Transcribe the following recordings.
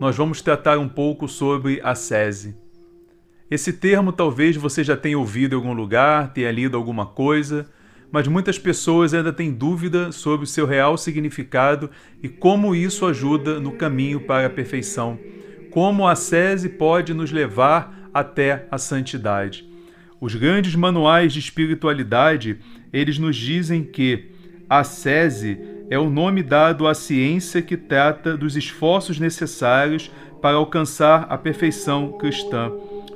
nós vamos tratar um pouco sobre a sese. Esse termo talvez você já tenha ouvido em algum lugar, tenha lido alguma coisa, mas muitas pessoas ainda têm dúvida sobre o seu real significado e como isso ajuda no caminho para a perfeição. Como a sese pode nos levar até a santidade. Os grandes manuais de espiritualidade, eles nos dizem que a é o nome dado à ciência que trata dos esforços necessários para alcançar a perfeição cristã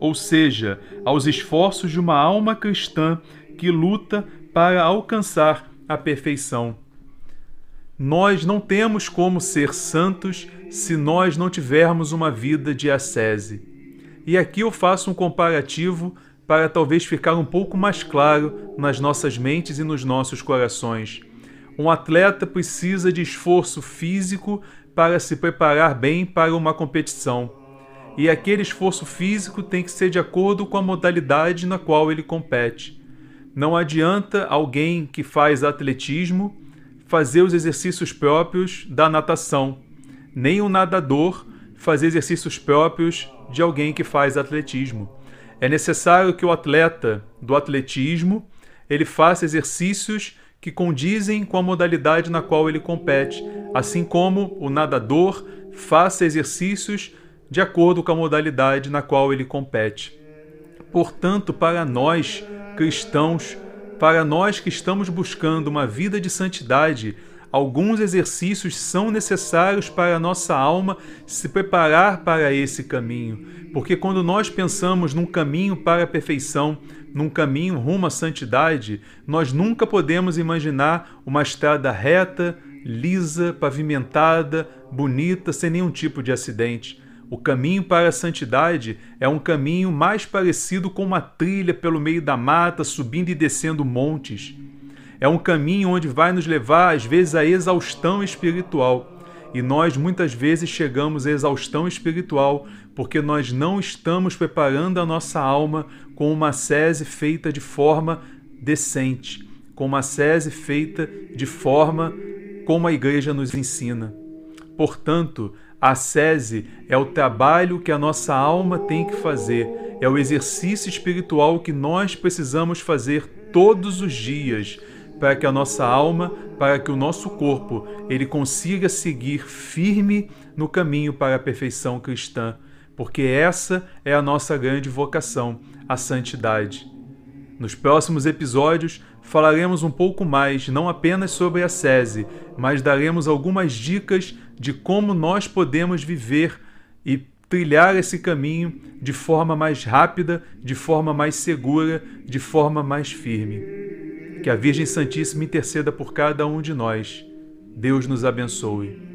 ou seja, aos esforços de uma alma cristã que luta para alcançar a perfeição. Nós não temos como ser santos se nós não tivermos uma vida de ascese. E aqui eu faço um comparativo para talvez ficar um pouco mais claro nas nossas mentes e nos nossos corações. Um atleta precisa de esforço físico para se preparar bem para uma competição e aquele esforço físico tem que ser de acordo com a modalidade na qual ele compete. Não adianta alguém que faz atletismo fazer os exercícios próprios da natação, nem um nadador fazer exercícios próprios de alguém que faz atletismo. É necessário que o atleta do atletismo ele faça exercícios que condizem com a modalidade na qual ele compete, assim como o nadador faça exercícios de acordo com a modalidade na qual ele compete. Portanto, para nós cristãos, para nós que estamos buscando uma vida de santidade, alguns exercícios são necessários para a nossa alma se preparar para esse caminho. Porque quando nós pensamos num caminho para a perfeição, num caminho rumo à santidade, nós nunca podemos imaginar uma estrada reta, lisa, pavimentada, bonita, sem nenhum tipo de acidente. O caminho para a santidade é um caminho mais parecido com uma trilha pelo meio da mata, subindo e descendo montes. É um caminho onde vai nos levar, às vezes, à exaustão espiritual. E nós muitas vezes chegamos à exaustão espiritual porque nós não estamos preparando a nossa alma com uma sese feita de forma decente, com uma sese feita de forma como a igreja nos ensina. Portanto, a sese é o trabalho que a nossa alma tem que fazer, é o exercício espiritual que nós precisamos fazer todos os dias para que a nossa alma, para que o nosso corpo, ele consiga seguir firme no caminho para a perfeição cristã, porque essa é a nossa grande vocação, a santidade. Nos próximos episódios falaremos um pouco mais, não apenas sobre a sese, mas daremos algumas dicas de como nós podemos viver e trilhar esse caminho de forma mais rápida, de forma mais segura, de forma mais firme. Que a Virgem Santíssima interceda por cada um de nós. Deus nos abençoe.